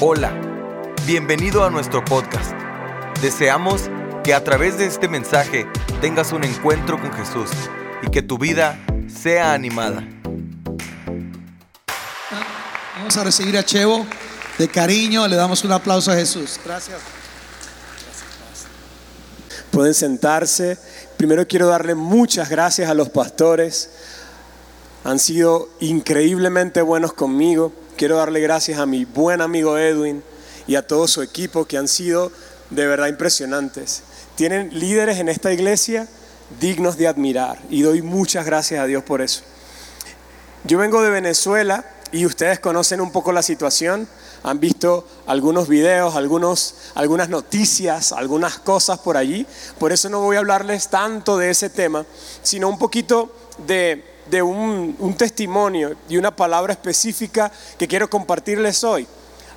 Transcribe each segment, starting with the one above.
Hola, bienvenido a nuestro podcast. Deseamos que a través de este mensaje tengas un encuentro con Jesús y que tu vida sea animada. Vamos a recibir a Chevo de cariño, le damos un aplauso a Jesús. Gracias. Pueden sentarse. Primero quiero darle muchas gracias a los pastores. Han sido increíblemente buenos conmigo. Quiero darle gracias a mi buen amigo Edwin y a todo su equipo que han sido de verdad impresionantes. Tienen líderes en esta iglesia dignos de admirar y doy muchas gracias a Dios por eso. Yo vengo de Venezuela y ustedes conocen un poco la situación, han visto algunos videos, algunos, algunas noticias, algunas cosas por allí. Por eso no voy a hablarles tanto de ese tema, sino un poquito de de un, testimonio y una palabra específica que quiero compartirles hoy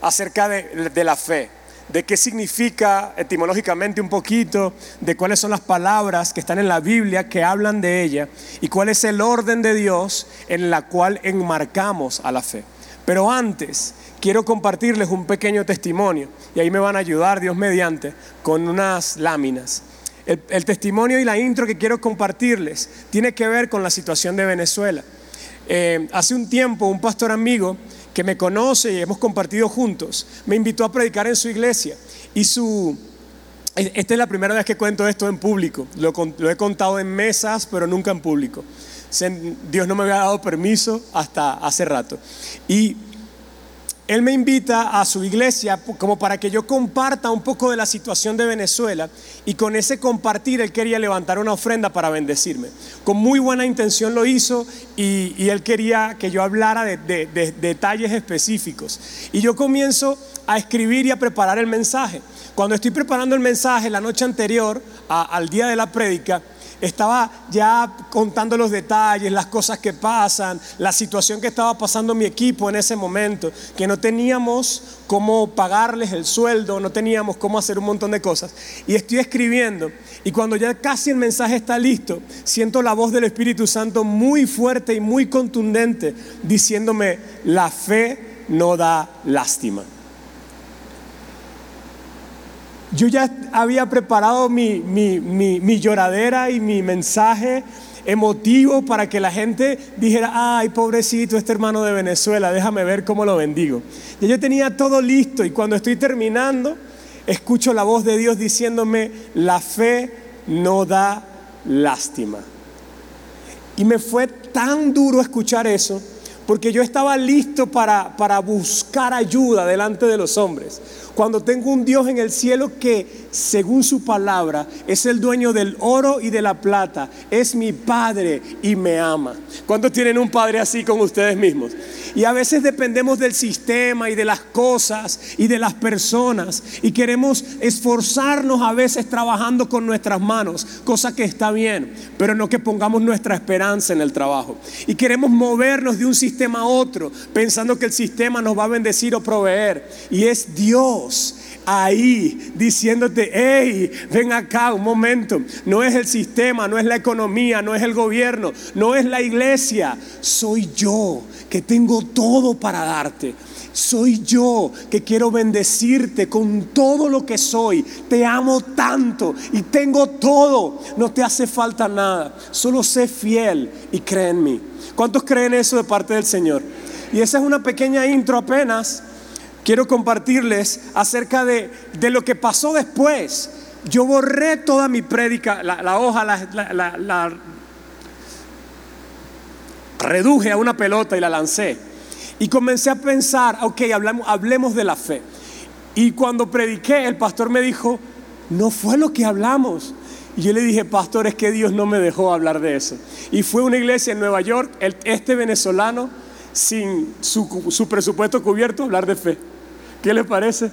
acerca de, de la fe, de qué significa etimológicamente un poquito, de cuáles son las palabras que están en la Biblia que hablan de ella y cuál es el orden de Dios en la cual enmarcamos a la fe. Pero antes quiero compartirles un pequeño testimonio y ahí me van a ayudar Dios mediante con unas láminas. El, testimonio y la intro que quiero compartirles tiene que ver con la situación de Venezuela. Eh, hace un tiempo un pastor amigo que me conoce y hemos compartido juntos me invitó a predicar en su iglesia y su... E, esta es la primera vez que cuento esto en público. Lo, lo he contado en mesas, pero nunca en público. Dios no me había dado permiso hasta hace rato. Y él me invita a su iglesia como para que yo comparta un poco de la situación de Venezuela y con ese compartir él quería levantar una ofrenda para bendecirme. Con muy buena intención lo hizo y, él quería que yo hablara de, detalles específicos. Y yo comienzo a escribir y a preparar el mensaje. Cuando estoy preparando el mensaje la noche anterior al día de la prédica, estaba ya contando los detalles, las cosas que pasan, la situación que estaba pasando mi equipo en ese momento, que no teníamos cómo pagarles el sueldo, no teníamos cómo hacer un montón de cosas. Y estoy escribiendo y cuando ya casi el mensaje está listo, siento la voz del Espíritu Santo muy fuerte y muy contundente diciéndome, la fe no da lástima. Yo ya había preparado mi, lloradera y mi mensaje emotivo para que la gente dijera, ay, pobrecito este hermano de Venezuela, déjame ver cómo lo bendigo. Ya yo tenía todo listo y cuando estoy terminando, escucho la voz de Dios diciéndome, la fe no da lástima. Y me fue tan duro escuchar eso, porque yo estaba listo para, para buscar ayuda delante de los hombres cuando tengo un Dios en el cielo que, según su palabra, es el dueño del oro y de la plata, es mi Padre y me ama. ¿Cuántos tienen un Padre así con ustedes mismos? Y a veces dependemos del sistema y de las cosas y de las personas y queremos esforzarnos a veces trabajando con nuestras manos, cosa que está bien, pero no que pongamos nuestra esperanza en el trabajo. Y queremos movernos de un sistema a otro pensando que el sistema nos va a bendecir o proveer. Y es Dios ahí diciéndote, hey, ven acá un momento. No es el sistema, no es la economía, no es el gobierno, no es la iglesia. Soy yo que tengo todo para darte. Soy yo que quiero bendecirte con todo lo que soy. Te amo tanto y tengo todo. No te hace falta nada. Solo sé fiel y cree en mí. ¿Cuántos creen eso de parte del Señor? Y esa es una pequeña intro apenas quiero compartirles acerca de, lo que pasó después. Yo borré toda mi prédica, la, hoja la, reduje a una pelota y la lancé. Y comencé a pensar, ok, hablemos, de la fe. Y cuando prediqué, el pastor me dijo, no fue lo que hablamos. Y yo le dije, pastor, es que Dios no me dejó hablar de eso. Y fue una iglesia en Nueva York, este venezolano, sin su presupuesto cubierto, hablar de fe. ¿Qué le parece?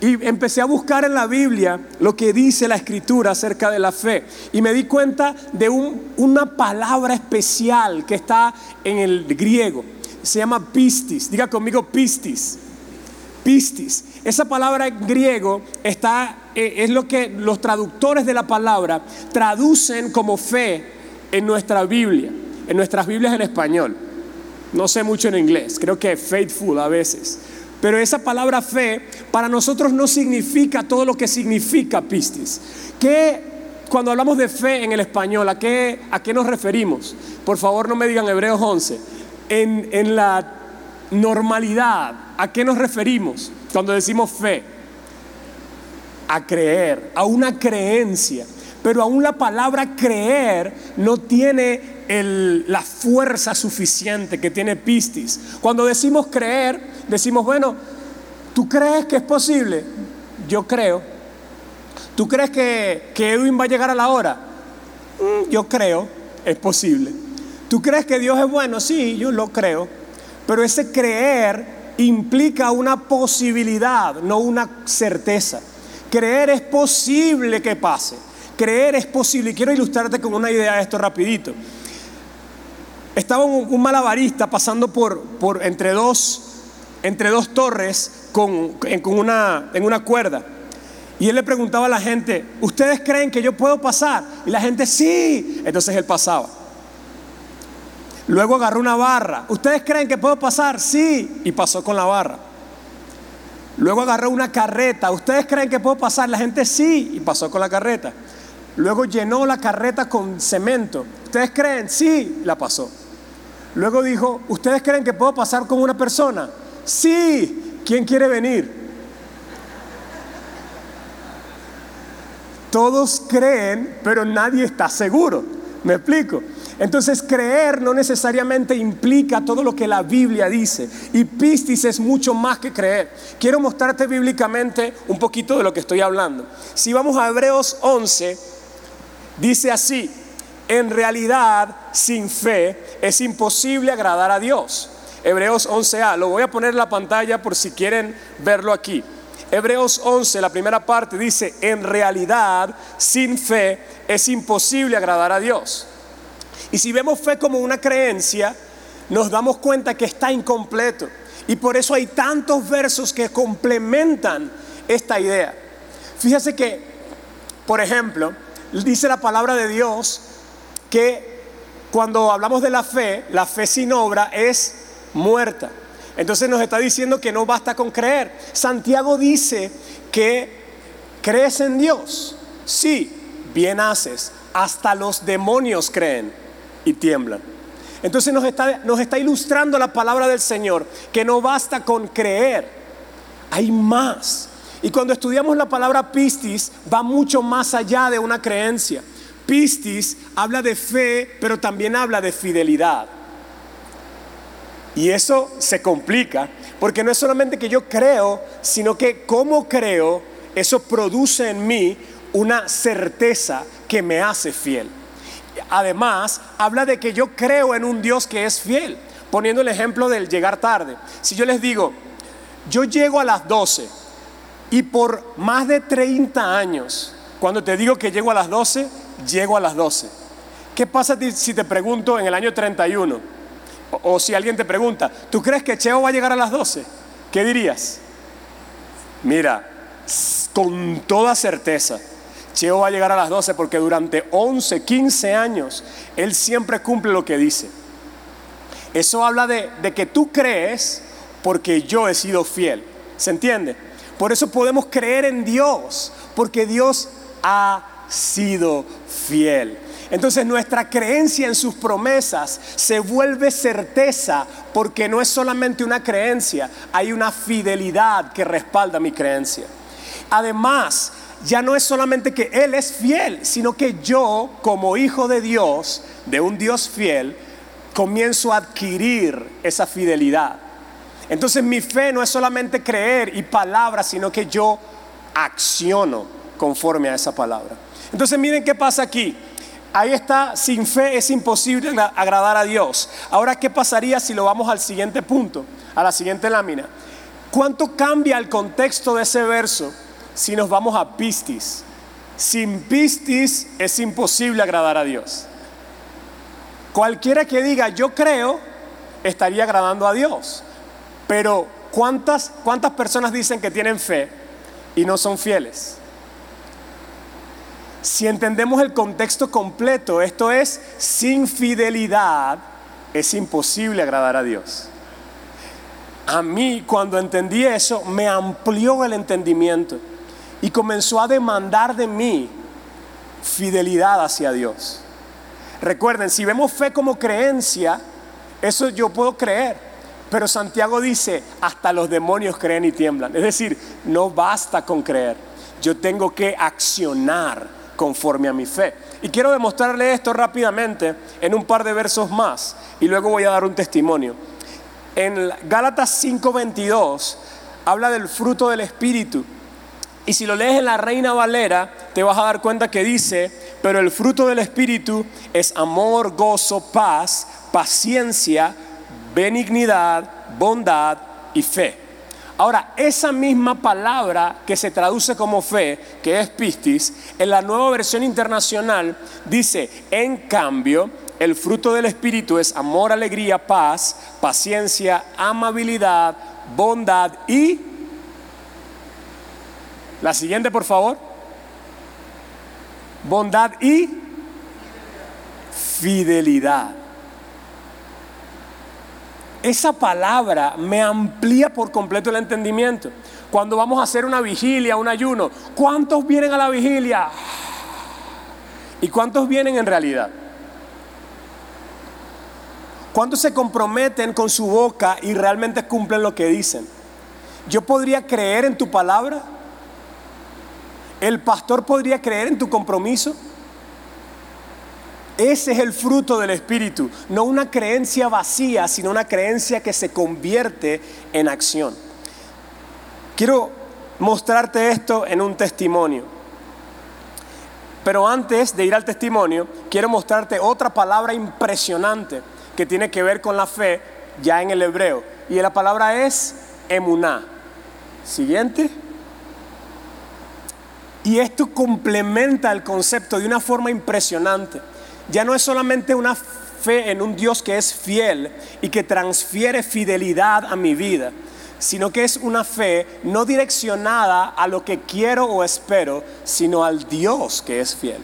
Y empecé a buscar en la Biblia lo que dice la escritura acerca de la fe. Y me di cuenta de una palabra especial que está en el griego. Se llama pistis. Diga conmigo pistis. Pistis. Esa palabra en griego está, eh, es lo que los traductores de la palabra traducen como fe en nuestra Biblia, en nuestras Biblias en español. No sé mucho en inglés, creo que faithful a veces pero esa palabra fe para nosotros no significa todo lo que significa pistis. ¿Qué, cuando hablamos de fe en el español, ¿a qué, a qué nos referimos? Por favor, no me digan Hebreos 11. En, en la normalidad, ¿a qué nos referimos cuando decimos fe? A creer, a una creencia. Pero aún la palabra creer no tiene la fuerza suficiente que tiene pistis. Cuando decimos creer, decimos, bueno, ¿tú crees que es posible? Yo creo. ¿Tú crees que, que Edwin va a llegar a la hora? Mm, yo creo, es posible. ¿Tú crees que Dios es bueno? Sí, yo lo creo. Pero ese creer implica una posibilidad, no una certeza. Creer es posible que pase. Creer es posible. Y quiero ilustrarte con una idea de esto rapidito. Estaba un, malabarista pasando por, por entre, dos, entre dos torres con, con una, en una cuerda. Y él le preguntaba a la gente, ¿ustedes creen que yo puedo pasar? Y la gente, sí. Entonces él pasaba. Luego agarró una barra. ¿Ustedes creen que puedo pasar? Sí. Y pasó con la barra. Luego agarró una carreta. ¿Ustedes creen que puedo pasar? La gente sí. Y pasó con la carreta. Luego llenó la carreta con cemento. ¿Ustedes creen? Sí. La pasó. Luego dijo, ¿ustedes creen que puedo pasar con una persona? Sí. ¿Quién quiere venir? Todos creen, pero nadie está seguro. ¿Me explico? Entonces creer no necesariamente implica todo lo que la Biblia dice. Y pistis es mucho más que creer. Quiero mostrarte bíblicamente un poquito de lo que estoy hablando. Si vamos a Hebreos 11, dice así, en realidad sin fe es imposible agradar a Dios. Hebreos 11a, lo voy a poner en la pantalla por si quieren verlo aquí. Hebreos 11, la primera parte dice, en realidad sin fe es imposible agradar a Dios. Y si vemos fe como una creencia, nos damos cuenta que está incompleto. Y por eso hay tantos versos que complementan esta idea. Fíjese que, por ejemplo, dice la palabra de Dios que cuando hablamos de la fe, la fe sin obra es muerta. Entonces nos está diciendo que no basta con creer. Santiago dice que crees en Dios. Sí, bien haces. Hasta los demonios creen y tiemblan. Entonces nos está, nos está ilustrando la palabra del Señor, que no basta con creer, hay más. Y cuando estudiamos la palabra pistis, va mucho más allá de una creencia. Pistis habla de fe, pero también habla de fidelidad. Y eso se complica, porque no es solamente que yo creo, sino que como creo, eso produce en mí una certeza que me hace fiel además habla de que yo creo en un Dios que es fiel, poniendo el ejemplo del llegar tarde. Si yo les digo, yo llego a las 12 y por más de 30 años, cuando te digo que llego a las 12, llego a las 12. ¿Qué pasa si te pregunto en el año 31? O, si alguien te pregunta, ¿tú crees que Cheo va a llegar a las 12? ¿Qué dirías? Mira, con toda certeza, Cheo va a llegar a las 12 porque durante 11, 15 años él siempre cumple lo que dice. Eso habla de, de que tú crees porque yo he sido fiel. ¿Se entiende? Por eso podemos creer en Dios, porque Dios ha sido fiel. Entonces nuestra creencia en sus promesas se vuelve certeza porque no es solamente una creencia, hay una fidelidad que respalda mi creencia. Además, ya no es solamente que Él es fiel, sino que yo, como hijo de Dios, de un Dios fiel, comienzo a adquirir esa fidelidad. Entonces mi fe no es solamente creer y palabra, sino que yo acciono conforme a esa palabra. Entonces miren qué pasa aquí. Ahí está, sin fe es imposible agradar a Dios. Ahora, ¿qué pasaría si lo vamos al siguiente punto, a la siguiente lámina? ¿Cuánto cambia el contexto de ese verso si nos vamos a pistis. Sin pistis es imposible agradar a Dios. Cualquiera que diga yo creo, estaría agradando a Dios. Pero ¿cuántas, cuántas personas dicen que tienen fe y no son fieles? Si entendemos el contexto completo, esto es, sin fidelidad es imposible agradar a Dios. a mí cuando entendí eso me amplió el entendimiento y comenzó a demandar de mí fidelidad hacia Dios. Recuerden, si vemos fe como creencia, eso yo puedo creer. Pero Santiago dice, hasta los demonios creen y tiemblan. Es decir, no basta con creer. Yo tengo que accionar conforme a mi fe. Y quiero demostrarle esto rápidamente en un par de versos más. Y luego voy a dar un testimonio. En Gálatas 5:22 habla del fruto del Espíritu. Y si lo lees en la Reina Valera, te vas a dar cuenta que dice, pero el fruto del Espíritu es amor, gozo, paz, paciencia, benignidad, bondad y fe. Ahora, esa misma palabra que se traduce como fe, que es pistis, en la nueva versión internacional dice, en cambio, el fruto del Espíritu es amor, alegría, paz, paciencia, amabilidad, bondad y la siguiente, por favor. Bondad y fidelidad. Esa palabra me amplía por completo el entendimiento. Cuando vamos a hacer una vigilia, un ayuno, ¿cuántos vienen a la vigilia? ¿Y cuántos vienen en realidad? ¿Cuántos se comprometen con su boca y realmente cumplen lo que dicen? ¿Yo podría creer en tu palabra? ¿El pastor podría creer en tu compromiso? Ese es el fruto del Espíritu, no una creencia vacía, sino una creencia que se convierte en acción. Quiero mostrarte esto en un testimonio. Pero antes de ir al testimonio, quiero mostrarte otra palabra impresionante que tiene que ver con la fe ya en el hebreo. Y la palabra es emuná. Siguiente. Y esto complementa el concepto de una forma impresionante. Ya no es solamente una fe en un Dios que es fiel y que transfiere fidelidad a mi vida, sino que es una fe no direccionada a lo que quiero o espero, sino al Dios que es fiel.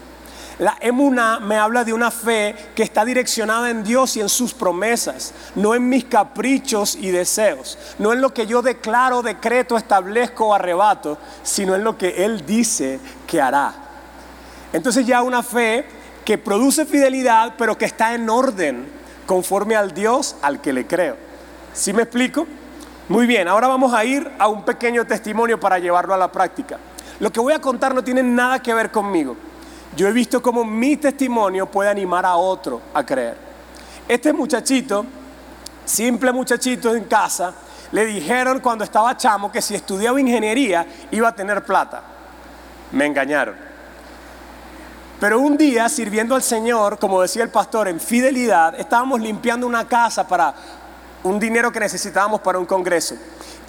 La emuna me habla de una fe que está direccionada en Dios y en sus promesas, no en mis caprichos y deseos, no en lo que yo declaro, decreto, establezco o arrebato, sino en lo que Él dice que hará. Entonces ya una fe que produce fidelidad, pero que está en orden conforme al Dios al que le creo. ¿Sí me explico? Muy bien, ahora vamos a ir a un pequeño testimonio para llevarlo a la práctica. Lo que voy a contar no tiene nada que ver conmigo. Yo he visto cómo mi testimonio puede animar a otro a creer. Este muchachito, simple muchachito en casa, le dijeron cuando estaba chamo que si estudiaba ingeniería iba a tener plata. Me engañaron. Pero un día, sirviendo al Señor, como decía el pastor, en fidelidad, estábamos limpiando una casa para un dinero que necesitábamos para un congreso.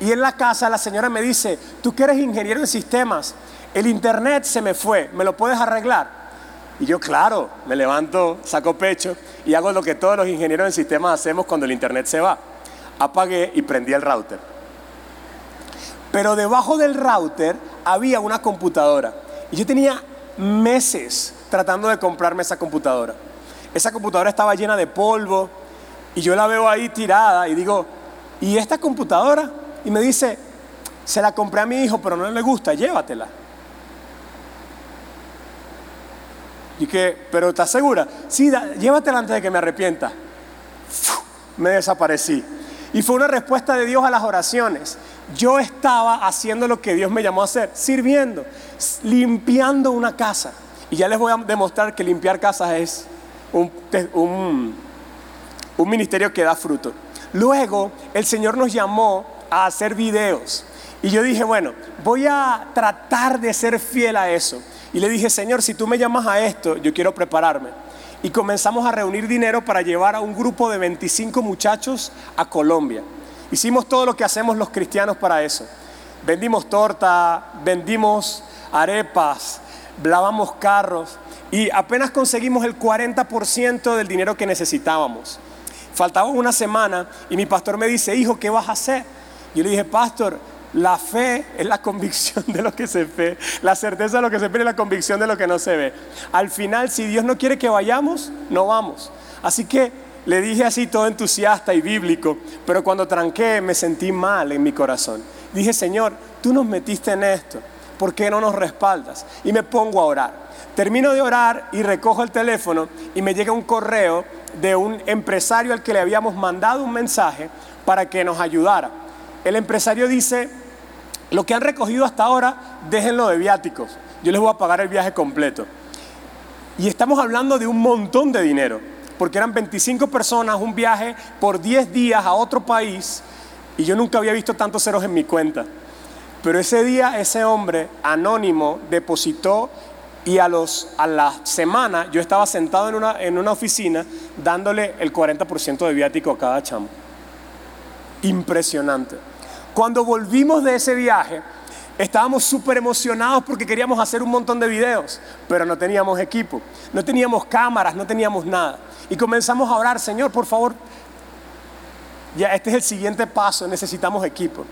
Y en la casa la señora me dice, tú que eres ingeniero en sistemas, el internet se me fue, ¿me lo puedes arreglar? Y yo, claro, me levanto, saco pecho y hago lo que todos los ingenieros en sistemas hacemos cuando el internet se va. Apagué y prendí el router. Pero debajo del router había una computadora. Y yo tenía meses tratando de comprarme esa computadora. Esa computadora estaba llena de polvo y yo la veo ahí tirada y digo, ¿y esta computadora? Y me dice, se la compré a mi hijo, pero no le gusta, llévatela. Y que, pero ¿estás segura? Sí, llévatela antes de que me arrepienta. Me desaparecí. Y fue una respuesta de Dios a las oraciones. Yo estaba haciendo lo que Dios me llamó a hacer, sirviendo, limpiando una casa. Y ya les voy a demostrar que limpiar casas es un, un, un ministerio que da fruto. Luego el Señor nos llamó a hacer videos. Y yo dije, bueno, voy a tratar de ser fiel a eso. Y le dije, Señor, si tú me llamas a esto, yo quiero prepararme. Y comenzamos a reunir dinero para llevar a un grupo de 25 muchachos a Colombia. Hicimos todo lo que hacemos los cristianos para eso. Vendimos torta, vendimos arepas, lavamos carros y apenas conseguimos el 40% del dinero que necesitábamos. Faltaba una semana y mi pastor me dice, hijo, ¿qué vas a hacer? Yo le dije, pastor, la fe es la convicción de lo que se ve, la certeza de lo que se ve y la convicción de lo que no se ve. Al final, si Dios no quiere que vayamos, no vamos. Así que le dije así todo entusiasta y bíblico, pero cuando tranqué me sentí mal en mi corazón. Dije, Señor, tú nos metiste en esto, ¿por qué no nos respaldas? Y me pongo a orar. Termino de orar y recojo el teléfono y me llega un correo de un empresario al que le habíamos mandado un mensaje para que nos ayudara. El empresario dice, lo que han recogido hasta ahora, déjenlo de viáticos. Yo les voy a pagar el viaje completo. Y estamos hablando de un montón de dinero, porque eran 25 personas, un viaje por 10 días a otro país, y yo nunca había visto tantos ceros en mi cuenta. Pero ese día ese hombre anónimo depositó y a, los, a la semana yo estaba sentado en una, en una oficina dándole el 40% de viático a cada chamo. Impresionante. Cuando volvimos de ese viaje, Estábamos súper emocionados porque queríamos hacer un montón de videos, pero no teníamos equipo, no teníamos cámaras, no teníamos nada. Y comenzamos a orar, Señor, por favor, ya este es el siguiente paso, necesitamos equipo.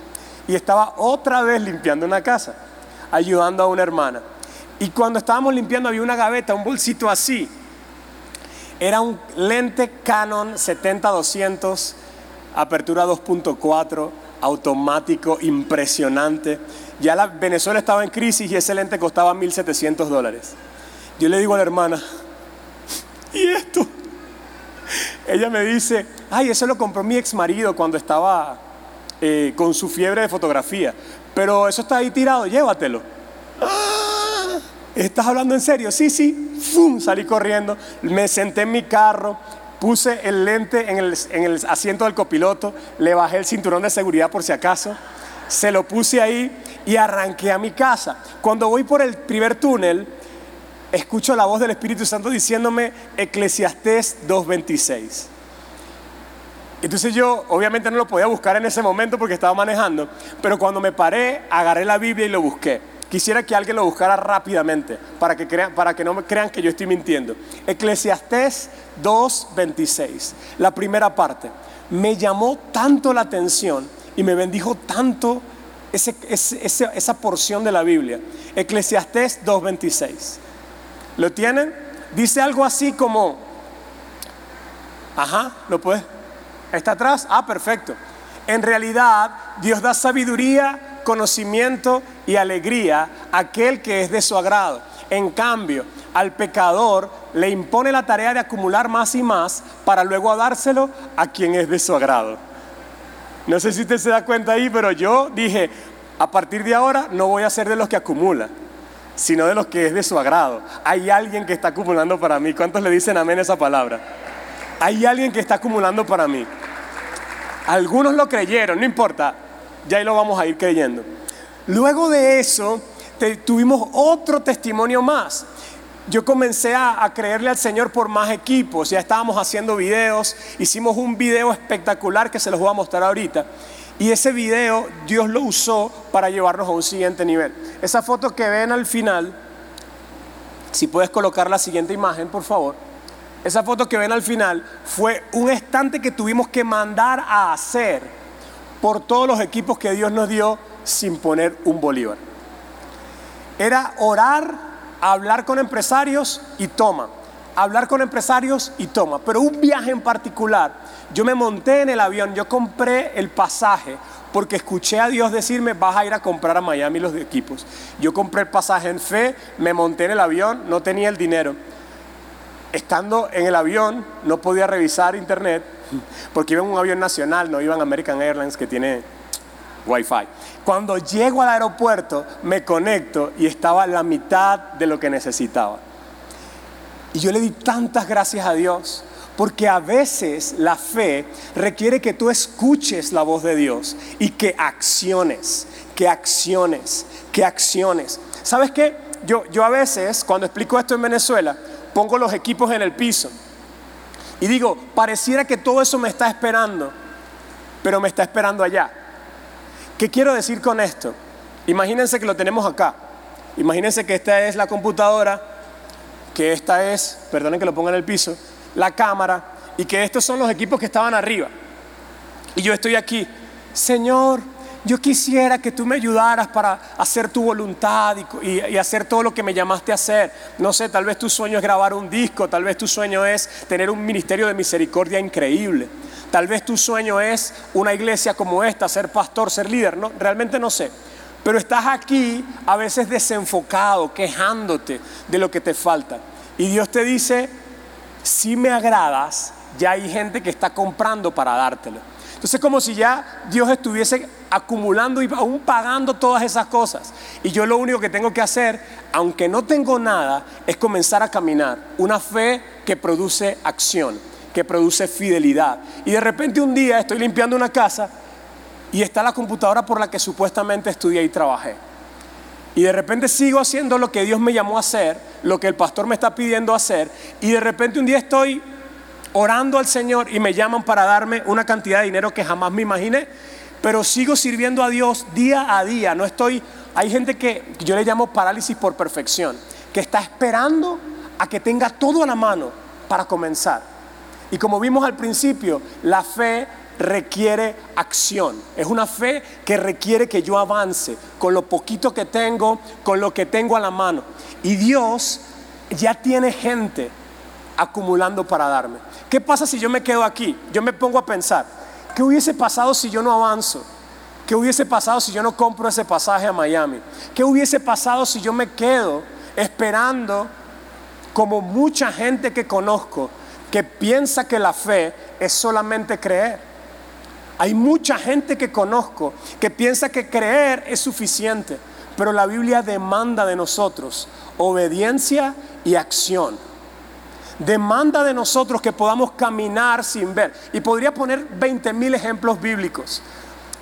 Y estaba otra vez limpiando una casa, ayudando a una hermana. Y cuando estábamos limpiando había una gaveta, un bolsito así. Era un lente Canon 70-200, apertura 2.4, automático, impresionante. Ya la Venezuela estaba en crisis y ese lente costaba 1.700 dólares. Yo le digo a la hermana, ¿y esto? Ella me dice, ay, eso lo compró mi ex marido cuando estaba eh, con su fiebre de fotografía. Pero eso está ahí tirado, llévatelo. Ah, ¿Estás hablando en serio? Sí, sí. ¡Fum! Salí corriendo, me senté en mi carro, puse el lente en el, en el asiento del copiloto, le bajé el cinturón de seguridad por si acaso, se lo puse ahí y arranqué a mi casa. Cuando voy por el primer túnel, escucho la voz del Espíritu Santo diciéndome Eclesiastés 2.26. Entonces yo obviamente no lo podía buscar en ese momento porque estaba manejando, pero cuando me paré, agarré la Biblia y lo busqué. Quisiera que alguien lo buscara rápidamente para que, crean, para que no me crean que yo estoy mintiendo. Eclesiastés 2.26, la primera parte. Me llamó tanto la atención y me bendijo tanto esa porción de la Biblia. Eclesiastés 2.26. ¿Lo tienen? Dice algo así como, ajá, ¿lo puedes? ¿Está atrás? Ah, perfecto. En realidad, Dios da sabiduría, conocimiento y alegría aquel que es de su agrado. En cambio, al pecador le impone la tarea de acumular más y más para luego dárselo a quien es de su agrado. No sé si usted se da cuenta ahí, pero yo dije, a partir de ahora no voy a ser de los que acumula, sino de los que es de su agrado. Hay alguien que está acumulando para mí. ¿Cuántos le dicen amén esa palabra? Hay alguien que está acumulando para mí. Algunos lo creyeron, no importa, ya ahí lo vamos a ir creyendo. Luego de eso, tuvimos otro testimonio más yo comencé a, creerle al Señor por más equipos, ya estábamos haciendo videos, hicimos un video espectacular que se los voy a mostrar ahorita. Y ese video Dios lo usó para llevarnos a un siguiente nivel. Esa foto que ven al final, si puedes colocar la siguiente imagen, por favor. Esa foto que ven al final fue un estante que tuvimos que mandar a hacer por todos los equipos que Dios nos dio sin poner un bolívar. Era orar hablar con empresarios y toma, hablar con empresarios y toma. Pero un viaje en particular, yo me monté en el avión, yo compré el pasaje porque escuché a Dios decirme, vas a ir a comprar a Miami los equipos. Yo compré el pasaje en fe, me monté en el avión, no tenía el dinero. Estando en el avión, no podía revisar internet, porque iba en un avión nacional, no iba en American Airlines que tiene Wi-Fi. Cuando llego al aeropuerto, me conecto y estaba la mitad de lo que necesitaba. Y yo le di tantas gracias a Dios, porque a veces la fe requiere que tú escuches la voz de Dios y que acciones, que acciones, que acciones. ¿Sabes qué? Yo, yo a veces, cuando explico esto en Venezuela, pongo los equipos en el piso y digo, pareciera que todo eso me está esperando, pero me está esperando allá. ¿Qué quiero decir con esto? Imagínense que lo tenemos acá. Imagínense que esta es la computadora, que esta es, perdonen que lo ponga en el piso, la cámara y que estos son los equipos que estaban arriba. Y yo estoy aquí, Señor, yo quisiera que tú me ayudaras para hacer tu voluntad y, hacer todo lo que me llamaste a hacer. No sé, tal vez tu sueño es grabar un disco, tal vez tu sueño es tener un ministerio de misericordia increíble. Tal vez tu sueño es una iglesia como esta, ser pastor, ser líder. No, realmente no sé. Pero estás aquí a veces desenfocado, quejándote de lo que te falta. Y Dios te dice, si me agradas, ya hay gente que está comprando para dártelo. Entonces es como si ya Dios estuviese acumulando y aún pagando todas esas cosas. Y yo lo único que tengo que hacer, aunque no tengo nada, es comenzar a caminar. Una fe que produce acción, que produce fidelidad. Y de repente un día estoy limpiando una casa y está la computadora por la que supuestamente estudié y trabajé. Y de repente sigo haciendo lo que Dios me llamó a hacer, lo que el pastor me está pidiendo hacer. Y de repente un día estoy orando al Señor y me llaman para darme una cantidad de dinero que jamás me imaginé, pero sigo sirviendo a Dios día a día. No estoy, hay gente que yo le llamo parálisis por perfección, que está esperando a que tenga todo a la mano para comenzar. Y como vimos al principio, la fe requiere acción. Es una fe que requiere que yo avance con lo poquito que tengo, con lo que tengo a la mano. Y Dios ya tiene gente acumulando para darme. ¿Qué pasa si yo me quedo aquí? Yo me pongo a pensar, ¿qué hubiese pasado si yo no avanzo? ¿Qué hubiese pasado si yo no compro ese pasaje a Miami? ¿Qué hubiese pasado si yo me quedo esperando como mucha gente que conozco que piensa que la fe es solamente creer? Hay mucha gente que conozco que piensa que creer es suficiente, pero la Biblia demanda de nosotros obediencia y acción demanda de nosotros que podamos caminar sin ver. Y podría poner 20 mil ejemplos bíblicos.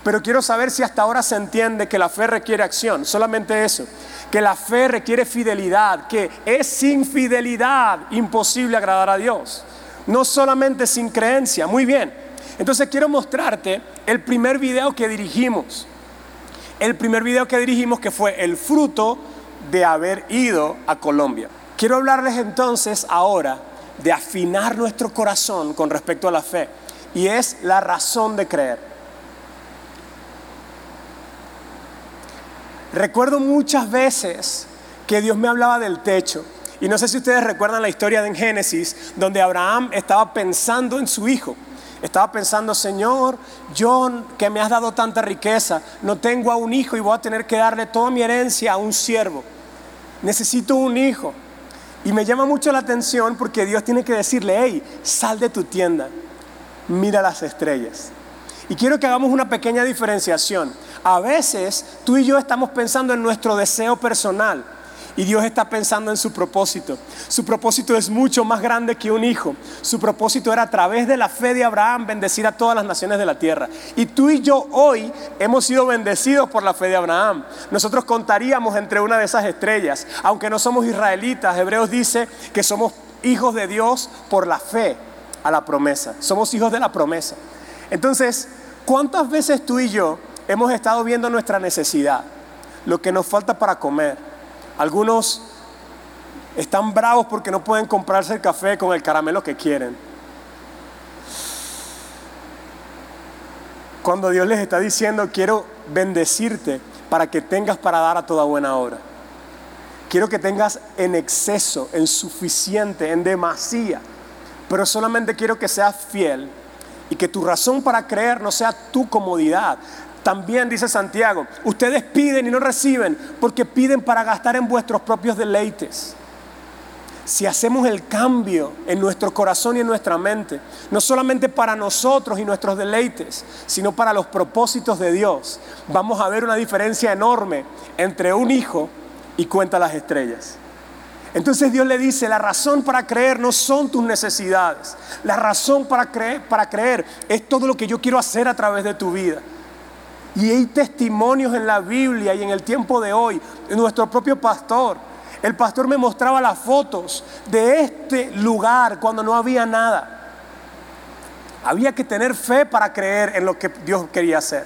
Pero quiero saber si hasta ahora se entiende que la fe requiere acción, solamente eso, que la fe requiere fidelidad, que es sin fidelidad imposible agradar a Dios, no solamente sin creencia. Muy bien, entonces quiero mostrarte el primer video que dirigimos, el primer video que dirigimos que fue el fruto de haber ido a Colombia. Quiero hablarles entonces ahora de afinar nuestro corazón con respecto a la fe y es la razón de creer. Recuerdo muchas veces que Dios me hablaba del techo y no sé si ustedes recuerdan la historia de Génesis donde Abraham estaba pensando en su hijo. Estaba pensando, Señor, yo que me has dado tanta riqueza, no tengo a un hijo y voy a tener que darle toda mi herencia a un siervo. Necesito un hijo. Y me llama mucho la atención porque Dios tiene que decirle, hey, sal de tu tienda, mira las estrellas. Y quiero que hagamos una pequeña diferenciación. A veces tú y yo estamos pensando en nuestro deseo personal y Dios está pensando en su propósito. Su propósito es mucho más grande que un hijo. Su propósito era a través de la fe de Abraham bendecir a todas las naciones de la tierra. Y tú y yo hoy hemos sido bendecidos por la fe de Abraham. Nosotros contaríamos entre una de esas estrellas. Aunque no somos israelitas, Hebreos dice que somos hijos de Dios por la fe a la promesa. Somos hijos de la promesa. Entonces, ¿cuántas veces tú y yo hemos estado viendo nuestra necesidad? Lo que nos falta para comer algunos están bravos porque no pueden comprarse el café con el caramelo que quieren. Cuando Dios les está diciendo, quiero bendecirte para que tengas para dar a toda buena obra. Quiero que tengas en exceso, en suficiente, en demasía. Pero solamente quiero que seas fiel y que tu razón para creer no sea tu comodidad, también dice Santiago, ustedes piden y no reciben porque piden para gastar en vuestros propios deleites. Si hacemos el cambio en nuestro corazón y en nuestra mente, no solamente para nosotros y nuestros deleites, sino para los propósitos de Dios, vamos a ver una diferencia enorme entre un hijo y cuenta las estrellas. Entonces Dios le dice, la razón para creer no son tus necesidades, la razón para creer, para creer es todo lo que yo quiero hacer a través de tu vida. Y hay testimonios en la Biblia y en el tiempo de hoy, nuestro propio pastor. El pastor me mostraba las fotos de este lugar cuando no había nada. Había que tener fe para creer en lo que Dios quería hacer.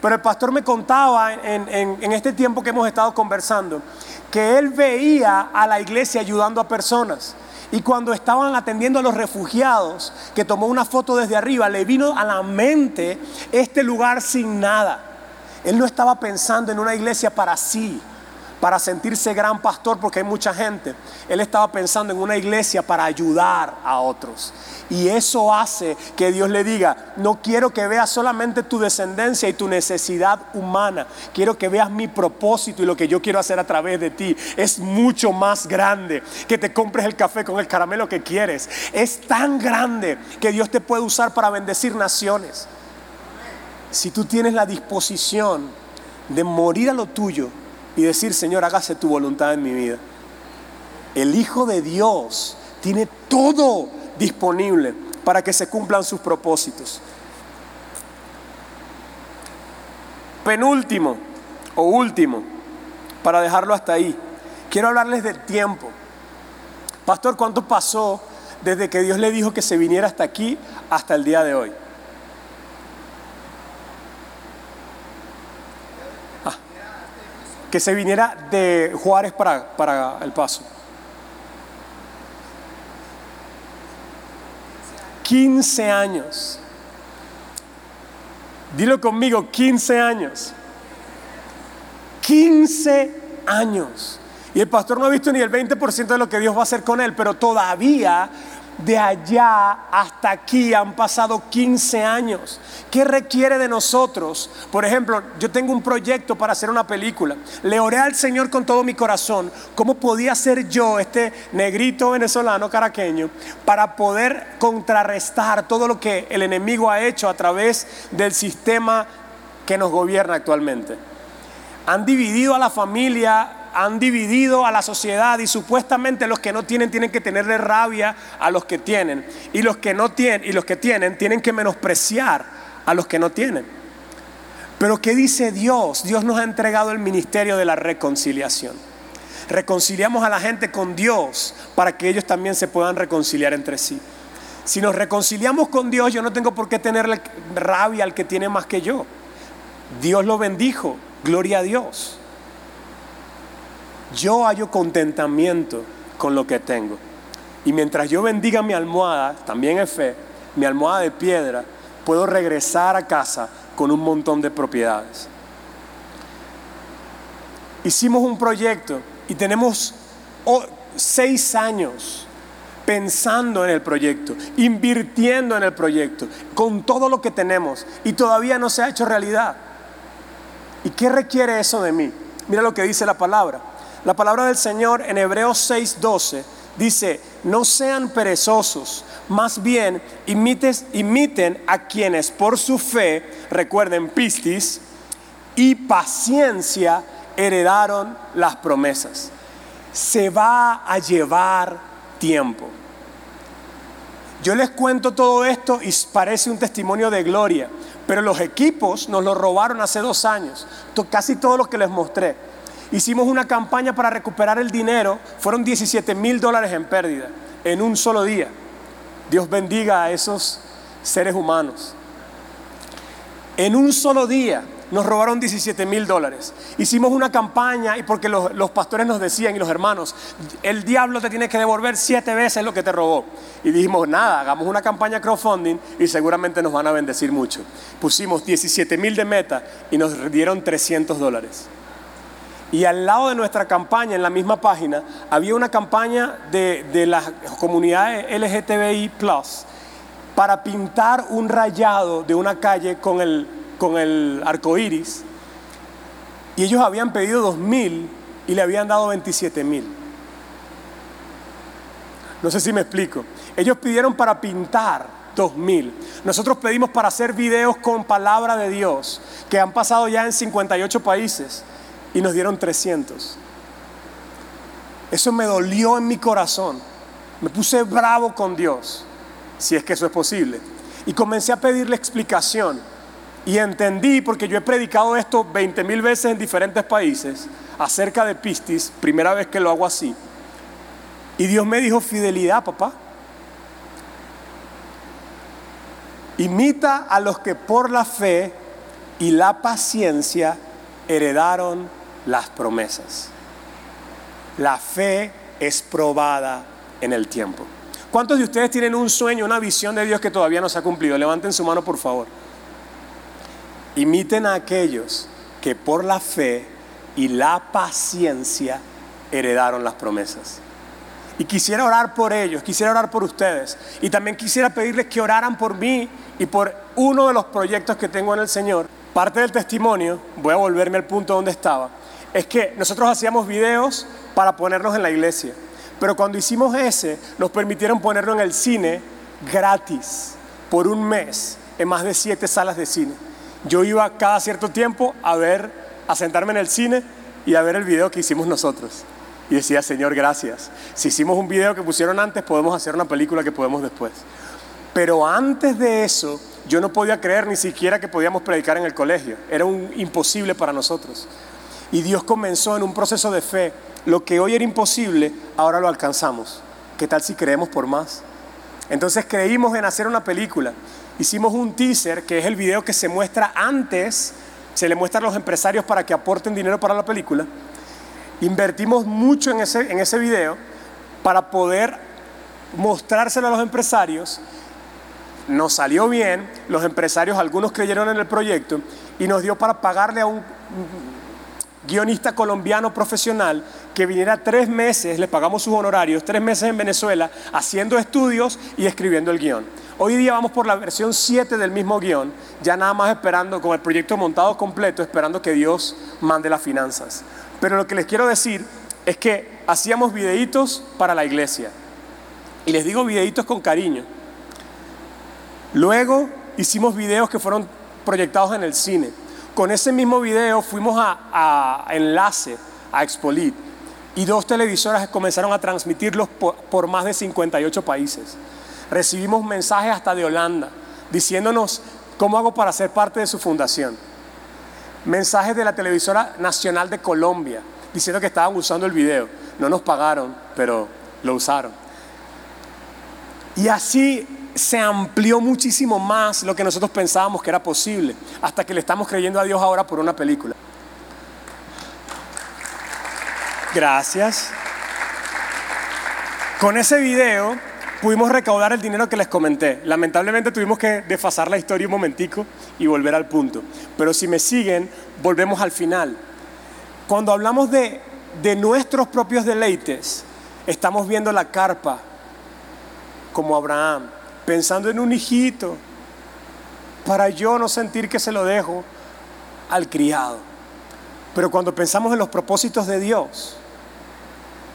Pero el pastor me contaba en este tiempo que hemos estado conversando que él veía a la iglesia ayudando a personas. Y cuando estaban atendiendo a los refugiados, que tomó una foto desde arriba, le vino a la mente este lugar sin nada. Él no estaba pensando en una iglesia para sí, para sentirse gran pastor porque hay mucha gente. Él estaba pensando en una iglesia para ayudar a otros. Y eso hace que Dios le diga, no quiero que veas solamente tu descendencia y tu necesidad humana, quiero que veas mi propósito y lo que yo quiero hacer a través de ti. Es mucho más grande que te compres el café con el caramelo que quieres. Es tan grande que Dios te puede usar para bendecir naciones. Si tú tienes la disposición de morir a lo tuyo y decir, Señor, hágase tu voluntad en mi vida. El Hijo de Dios tiene todo disponible para que se cumplan sus propósitos. Penúltimo o último, para dejarlo hasta ahí, quiero hablarles del tiempo. Pastor, ¿cuánto pasó desde que Dios le dijo que se viniera hasta aquí hasta el día de hoy? Que se viniera de Juárez para, para El Paso. 15 años. Dilo conmigo, 15 años. 15 años. Y el pastor no ha visto ni el 20% de lo que Dios va a hacer con él, pero todavía de allá hasta aquí han pasado 15 años. ¿Qué requiere de nosotros? Por ejemplo, yo tengo un proyecto para hacer una película. Le oré al Señor con todo mi corazón. ¿Cómo podía ser yo, este negrito venezolano caraqueño, para poder contrarrestar todo lo que el enemigo ha hecho a través del sistema que nos gobierna actualmente? Han dividido a la familia han dividido a la sociedad y supuestamente los que no tienen tienen que tenerle rabia a los que tienen y los que no tienen y los que tienen tienen que menospreciar a los que no tienen. Pero ¿qué dice Dios? Dios nos ha entregado el ministerio de la reconciliación. Reconciliamos a la gente con Dios para que ellos también se puedan reconciliar entre sí. Si nos reconciliamos con Dios, yo no tengo por qué tenerle rabia al que tiene más que yo. Dios lo bendijo, gloria a Dios yo hallo contentamiento con lo que tengo. Y mientras yo bendiga mi almohada, también es fe, mi almohada de piedra, puedo regresar a casa con un montón de propiedades. Hicimos un proyecto y tenemos seis años pensando en el proyecto, invirtiendo en el proyecto, con todo lo que tenemos y todavía no se ha hecho realidad. ¿Y qué requiere eso de mí? Mira lo que dice la palabra. La palabra del Señor en Hebreos 6:12 dice, no sean perezosos, más bien imiten a quienes por su fe, recuerden pistis, y paciencia heredaron las promesas. Se va a llevar tiempo. Yo les cuento todo esto y parece un testimonio de gloria, pero los equipos nos lo robaron hace dos años, casi todo lo que les mostré. Hicimos una campaña para recuperar el dinero, fueron 17 mil dólares en pérdida en un solo día. Dios bendiga a esos seres humanos. En un solo día nos robaron 17 mil dólares. Hicimos una campaña y porque los, pastores nos decían y los hermanos, el diablo te tiene que devolver siete veces lo que te robó. Y dijimos, nada, hagamos una campaña crowdfunding y seguramente nos van a bendecir mucho. Pusimos 17 mil de meta y nos dieron 300 dólares. Y al lado de nuestra campaña, en la misma página, había una campaña de, de las comunidades LGTBI para pintar un rayado de una calle con el, con el arco iris. Y ellos habían pedido dos mil y le habían dado 27 mil. No sé si me explico. Ellos pidieron para pintar dos mil. Nosotros pedimos para hacer videos con palabra de Dios, que han pasado ya en 58 países y nos dieron 300. Eso me dolió en mi corazón. Me puse bravo con Dios, si es que eso es posible. Y comencé a pedirle explicación. Y entendí, porque yo he predicado esto 20 mil veces en diferentes países, acerca de Pistis, primera vez que lo hago así. Y Dios me dijo, fidelidad, papá. Imita a los que por la fe y la paciencia heredaron las promesas. La fe es probada en el tiempo. ¿Cuántos de ustedes tienen un sueño, una visión de Dios que todavía no se ha cumplido? Levanten su mano, por favor. Imiten a aquellos que por la fe y la paciencia heredaron las promesas. Y quisiera orar por ellos, quisiera orar por ustedes. Y también quisiera pedirles que oraran por mí y por uno de los proyectos que tengo en el Señor. Parte del testimonio, voy a volverme al punto donde estaba, es que nosotros hacíamos videos para ponernos en la iglesia. Pero cuando hicimos ese, nos permitieron ponerlo en el cine gratis por un mes en más de siete salas de cine. Yo iba cada cierto tiempo a ver, a sentarme en el cine y a ver el video que hicimos nosotros. Y decía, Señor, gracias. Si hicimos un video que pusieron antes, podemos hacer una película que podemos después. Pero antes de eso, yo no podía creer ni siquiera que podíamos predicar en el colegio. Era un imposible para nosotros. Y Dios comenzó en un proceso de fe. Lo que hoy era imposible, ahora lo alcanzamos. ¿Qué tal si creemos por más? Entonces creímos en hacer una película. Hicimos un teaser, que es el video que se muestra antes, se le muestra a los empresarios para que aporten dinero para la película. Invertimos mucho en ese, en ese video para poder mostrárselo a los empresarios. Nos salió bien, los empresarios, algunos creyeron en el proyecto y nos dio para pagarle a un guionista colombiano profesional que viniera tres meses, le pagamos sus honorarios, tres meses en Venezuela, haciendo estudios y escribiendo el guion. Hoy día vamos por la versión 7 del mismo guion, ya nada más esperando, con el proyecto montado completo, esperando que Dios mande las finanzas. Pero lo que les quiero decir es que hacíamos videitos para la iglesia. Y les digo videitos con cariño. Luego hicimos videos que fueron proyectados en el cine. Con ese mismo video fuimos a, Enlace, a Expolit, y dos televisoras comenzaron a transmitirlos por más de 58 países. Recibimos mensajes hasta de Holanda diciéndonos cómo hago para ser parte de su fundación. Mensajes de la televisora nacional de Colombia diciendo que estaban usando el video. No nos pagaron, pero lo usaron. Y así se amplió muchísimo más lo que nosotros pensábamos que era posible, hasta que le estamos creyendo a Dios ahora por una película. Gracias. Con ese video pudimos recaudar el dinero que les comenté. Lamentablemente tuvimos que desfasar la historia un momentico y volver al punto. Pero si me siguen, volvemos al final. Cuando hablamos de, de nuestros propios deleites, estamos viendo la carpa como Abraham, pensando en un hijito, para yo no sentir que se lo dejo al criado. Pero cuando pensamos en los propósitos de Dios,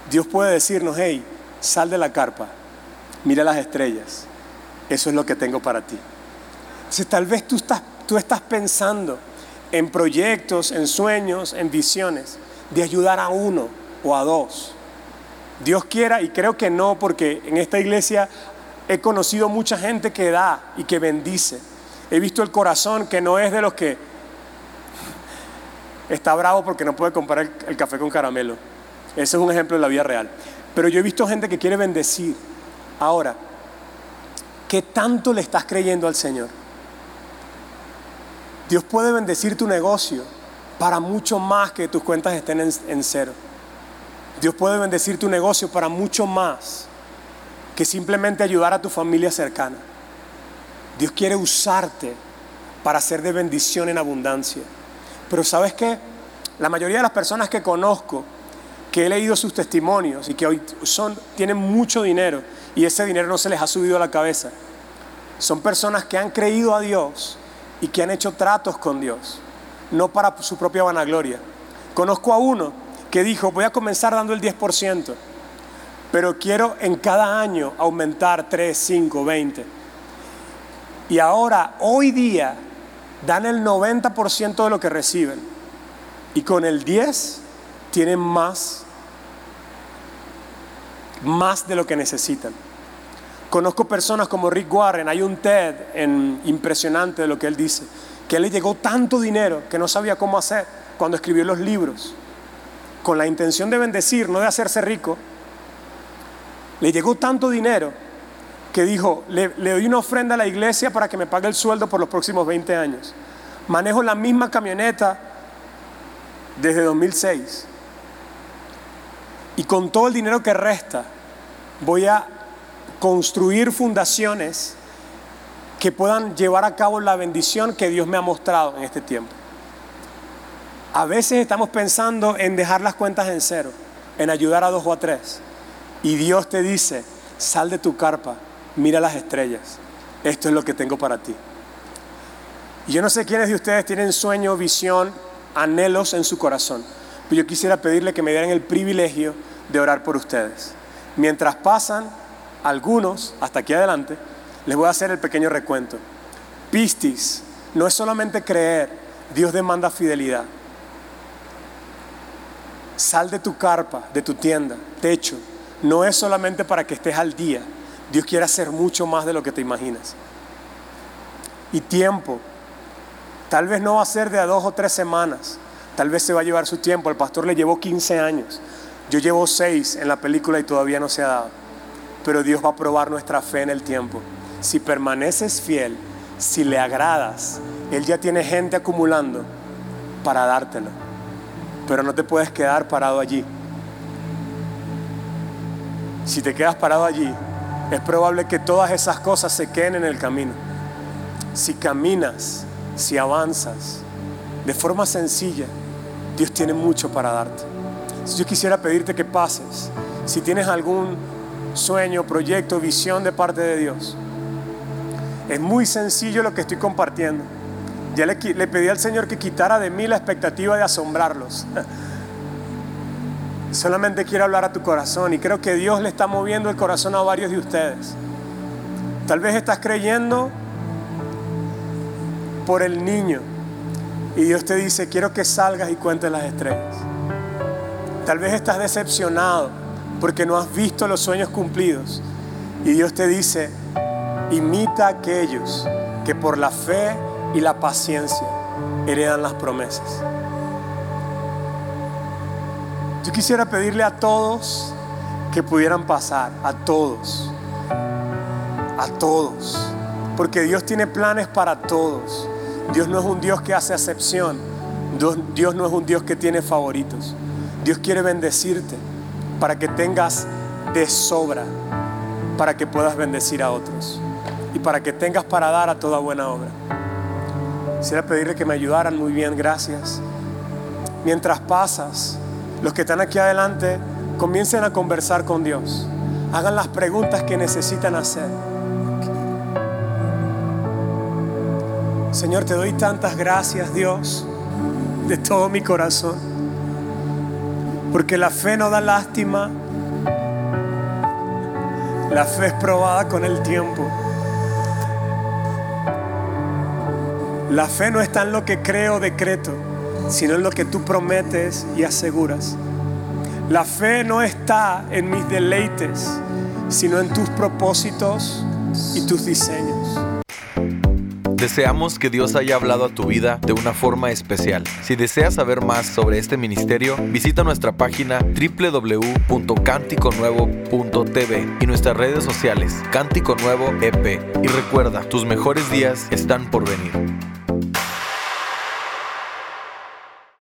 Dios puede decirnos, hey, sal de la carpa, mira las estrellas, eso es lo que tengo para ti. Si tal vez tú estás, tú estás pensando en proyectos, en sueños, en visiones, de ayudar a uno o a dos. Dios quiera, y creo que no, porque en esta iglesia he conocido mucha gente que da y que bendice. He visto el corazón que no es de los que está bravo porque no puede comprar el, café con caramelo. Ese es un ejemplo de la vida real. Pero yo he visto gente que quiere bendecir. Ahora, ¿qué tanto le estás creyendo al Señor? Dios puede bendecir tu negocio para mucho más que tus cuentas estén en, en cero. Dios puede bendecir tu negocio para mucho más que simplemente ayudar a tu familia cercana. Dios quiere usarte para ser de bendición en abundancia. Pero sabes qué? La mayoría de las personas que conozco, que he leído sus testimonios y que hoy son, tienen mucho dinero y ese dinero no se les ha subido a la cabeza, son personas que han creído a Dios y que han hecho tratos con Dios, no para su propia vanagloria. Conozco a uno que dijo, voy a comenzar dando el 10% pero quiero en cada año aumentar 3, 5, 20. Y ahora, hoy día, dan el 90% de lo que reciben. Y con el 10 tienen más, más de lo que necesitan. Conozco personas como Rick Warren, hay un TED en, impresionante de lo que él dice, que le llegó tanto dinero que no sabía cómo hacer cuando escribió los libros, con la intención de bendecir, no de hacerse rico, le llegó tanto dinero que dijo, le, doy una ofrenda a la iglesia para que me pague el sueldo por los próximos 20 años. Manejo la misma camioneta desde 2006. Y con todo el dinero que resta, voy a construir fundaciones que puedan llevar a cabo la bendición que Dios me ha mostrado en este tiempo. A veces estamos pensando en dejar las cuentas en cero, en ayudar a dos o a tres. Y Dios te dice, sal de tu carpa, mira las estrellas. Esto es lo que tengo para ti. Y yo no sé quiénes de ustedes tienen sueño, visión, anhelos en su corazón. Pero yo quisiera pedirle que me dieran el privilegio de orar por ustedes. Mientras pasan algunos, hasta aquí adelante, les voy a hacer el pequeño recuento. Pistis, no es solamente creer, Dios demanda fidelidad. Sal de tu carpa, de tu tienda, techo. No es solamente para que estés al día. Dios quiere hacer mucho más de lo que te imaginas. Y tiempo. Tal vez no va a ser de a dos o tres semanas. Tal vez se va a llevar su tiempo. El pastor le llevó 15 años. Yo llevo seis en la película y todavía no se ha dado. Pero Dios va a probar nuestra fe en el tiempo. Si permaneces fiel, si le agradas, Él ya tiene gente acumulando para dártelo pero no te puedes quedar parado allí. Si te quedas parado allí, es probable que todas esas cosas se queden en el camino. Si caminas, si avanzas, de forma sencilla, Dios tiene mucho para darte. Yo quisiera pedirte que pases, si tienes algún sueño, proyecto, visión de parte de Dios, es muy sencillo lo que estoy compartiendo. Ya le, pedí al Señor que quitara de mí la expectativa de asombrarlos. Solamente quiero hablar a tu corazón y creo que Dios le está moviendo el corazón a varios de ustedes. Tal vez estás creyendo por el niño y Dios te dice, quiero que salgas y cuentes las estrellas. Tal vez estás decepcionado porque no has visto los sueños cumplidos y Dios te dice, imita a aquellos que por la fe y la paciencia heredan las promesas. Yo quisiera pedirle a todos que pudieran pasar, a todos, a todos, porque Dios tiene planes para todos. Dios no es un Dios que hace acepción, Dios, no es un Dios que tiene favoritos. Dios quiere bendecirte para que tengas de sobra, para que puedas bendecir a otros y para que tengas para dar a toda buena obra. Quisiera pedirle que me ayudaran muy bien, gracias. Mientras pasas, los que están aquí adelante comiencen a conversar con Dios. Hagan las preguntas que necesitan hacer. Señor, te doy tantas gracias, Dios, de todo mi corazón. Porque la fe no da lástima. La fe es probada con el tiempo. La fe no está en lo que creo decreto, sino en lo que tú prometes y aseguras. La fe no está en mis deleites, sino en tus propósitos y tus diseños. Deseamos que Dios haya hablado a tu vida de una forma especial. Si deseas saber más sobre este ministerio, visita nuestra página www.canticonuevo.tv y nuestras redes sociales Cántico Nuevo EP. Y recuerda, tus mejores días están por venir.